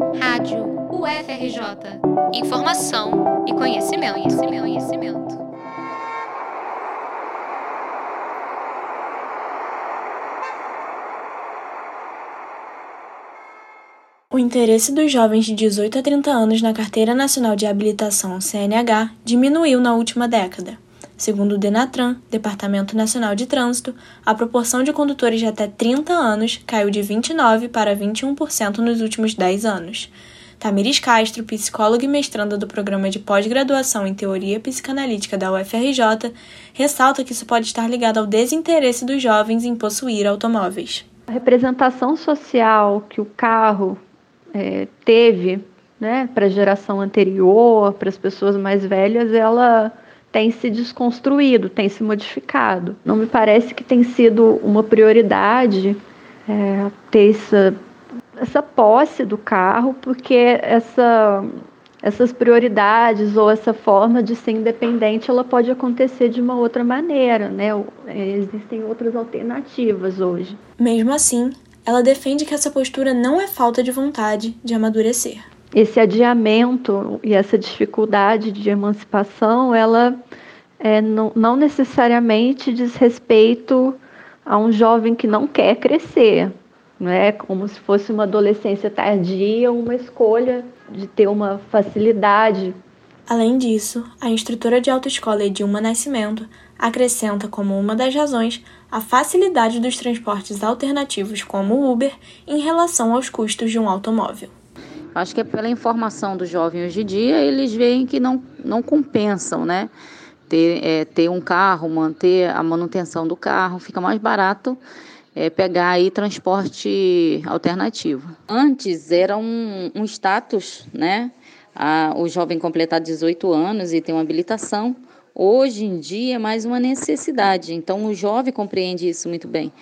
Rádio UFRJ. Informação e conhecimento, conhecimento, conhecimento. O interesse dos jovens de 18 a 30 anos na Carteira Nacional de Habilitação CNH diminuiu na última década. Segundo o Denatran, Departamento Nacional de Trânsito, a proporção de condutores de até 30 anos caiu de 29% para 21% nos últimos 10 anos. Tamiris Castro, psicóloga e mestranda do programa de pós-graduação em Teoria Psicanalítica da UFRJ, ressalta que isso pode estar ligado ao desinteresse dos jovens em possuir automóveis. A representação social que o carro é, teve né, para a geração anterior, para as pessoas mais velhas, ela tem se desconstruído, tem se modificado. Não me parece que tem sido uma prioridade é, ter essa, essa posse do carro, porque essa, essas prioridades ou essa forma de ser independente ela pode acontecer de uma outra maneira, né? Existem outras alternativas hoje. Mesmo assim, ela defende que essa postura não é falta de vontade de amadurecer esse adiamento e essa dificuldade de emancipação, ela é, não, não necessariamente diz respeito a um jovem que não quer crescer, não é como se fosse uma adolescência tardia, uma escolha de ter uma facilidade. Além disso, a instrutora de autoescola Edilma Nascimento acrescenta como uma das razões a facilidade dos transportes alternativos como o Uber em relação aos custos de um automóvel. Acho que é pela informação do jovem hoje em dia, eles veem que não, não compensam, né? Ter, é, ter um carro, manter a manutenção do carro, fica mais barato é, pegar aí transporte alternativo. Antes era um, um status, né? A, o jovem completar 18 anos e ter uma habilitação. Hoje em dia é mais uma necessidade. Então o jovem compreende isso muito bem,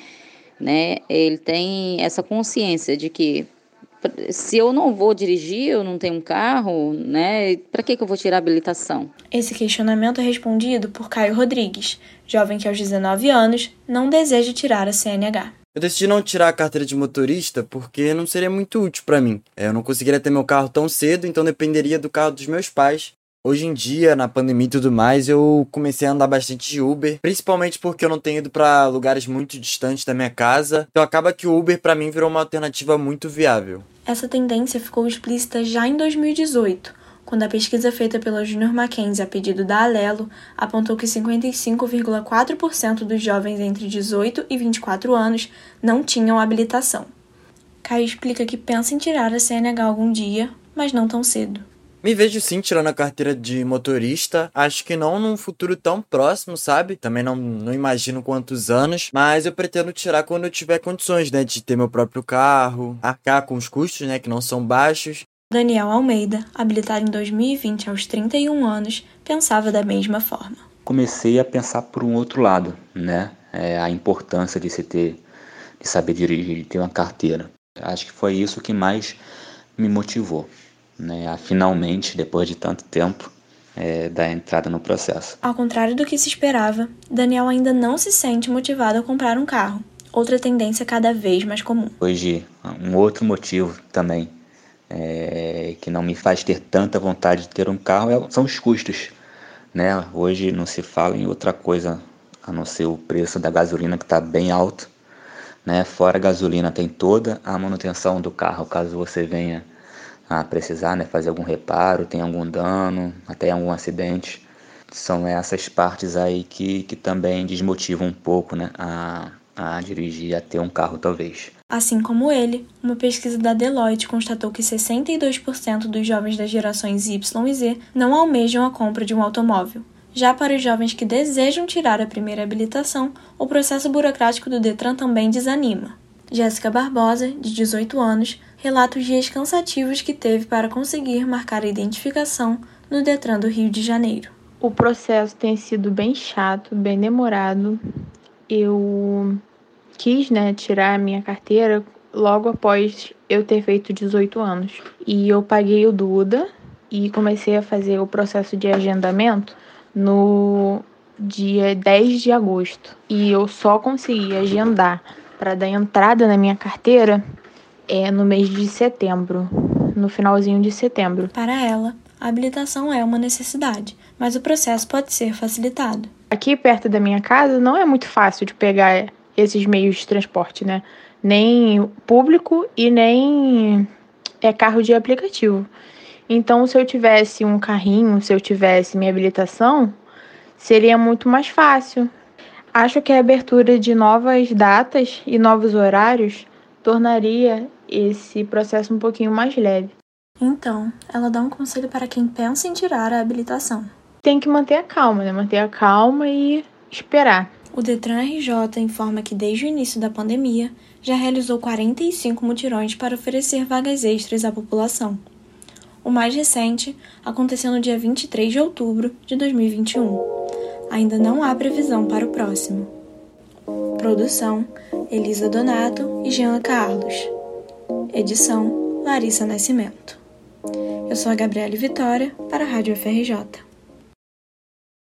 né? Ele tem essa consciência de que se eu não vou dirigir, eu não tenho um carro, né? Para que, que eu vou tirar a habilitação? Esse questionamento é respondido por Caio Rodrigues, jovem que aos 19 anos não deseja tirar a CNH. Eu decidi não tirar a carteira de motorista porque não seria muito útil para mim. É, eu não conseguiria ter meu carro tão cedo, então dependeria do carro dos meus pais. Hoje em dia, na pandemia e tudo mais, eu comecei a andar bastante de Uber, principalmente porque eu não tenho ido para lugares muito distantes da minha casa. Então acaba que o Uber para mim virou uma alternativa muito viável. Essa tendência ficou explícita já em 2018, quando a pesquisa feita pela Junior Mackenzie a pedido da Alelo apontou que 55,4% dos jovens entre 18 e 24 anos não tinham habilitação. Caio explica que pensa em tirar a CNH algum dia, mas não tão cedo. Me vejo sim tirando a carteira de motorista. Acho que não num futuro tão próximo, sabe? Também não, não imagino quantos anos. Mas eu pretendo tirar quando eu tiver condições, né? De ter meu próprio carro, arcar com os custos, né? Que não são baixos. Daniel Almeida, habilitado em 2020 aos 31 anos, pensava da mesma forma. Comecei a pensar por um outro lado, né? É a importância de se ter, de saber dirigir, de ter uma carteira. Acho que foi isso que mais me motivou né, a finalmente, depois de tanto tempo, é, dar entrada no processo. Ao contrário do que se esperava, Daniel ainda não se sente motivado a comprar um carro, outra tendência cada vez mais comum. Hoje, um outro motivo também é, que não me faz ter tanta vontade de ter um carro é, são os custos. Né? Hoje não se fala em outra coisa a não ser o preço da gasolina que está bem alto. Né? Fora a gasolina tem toda a manutenção do carro, caso você venha a precisar né, fazer algum reparo, tem algum dano, até algum acidente. São essas partes aí que, que também desmotivam um pouco né, a, a dirigir, a ter um carro talvez. Assim como ele, uma pesquisa da Deloitte constatou que 62% dos jovens das gerações Y e Z não almejam a compra de um automóvel. Já para os jovens que desejam tirar a primeira habilitação, o processo burocrático do Detran também desanima. Jéssica Barbosa, de 18 anos, relata os dias cansativos que teve para conseguir marcar a identificação no Detran do Rio de Janeiro. O processo tem sido bem chato, bem demorado. Eu quis né, tirar a minha carteira logo após eu ter feito 18 anos. E eu paguei o Duda e comecei a fazer o processo de agendamento no dia 10 de agosto. E eu só consegui agendar para dar entrada na minha carteira é no mês de setembro. no finalzinho de setembro. Para ela, a habilitação é uma necessidade, mas o processo pode ser facilitado. Aqui perto da minha casa não é muito fácil de pegar esses meios de transporte, né? Nem público e nem é carro de aplicativo. Então, se eu tivesse um carrinho, se eu tivesse minha habilitação, seria muito mais fácil. Acho que a abertura de novas datas e novos horários tornaria esse processo um pouquinho mais leve. Então, ela dá um conselho para quem pensa em tirar a habilitação. Tem que manter a calma, né? Manter a calma e esperar. O Detran RJ informa que desde o início da pandemia já realizou 45 mutirões para oferecer vagas extras à população. O mais recente aconteceu no dia 23 de outubro de 2021. Ainda não há previsão para o próximo. Produção: Elisa Donato e Jean Carlos. Edição: Larissa Nascimento. Eu sou a Gabriele Vitória para a Rádio FRJ.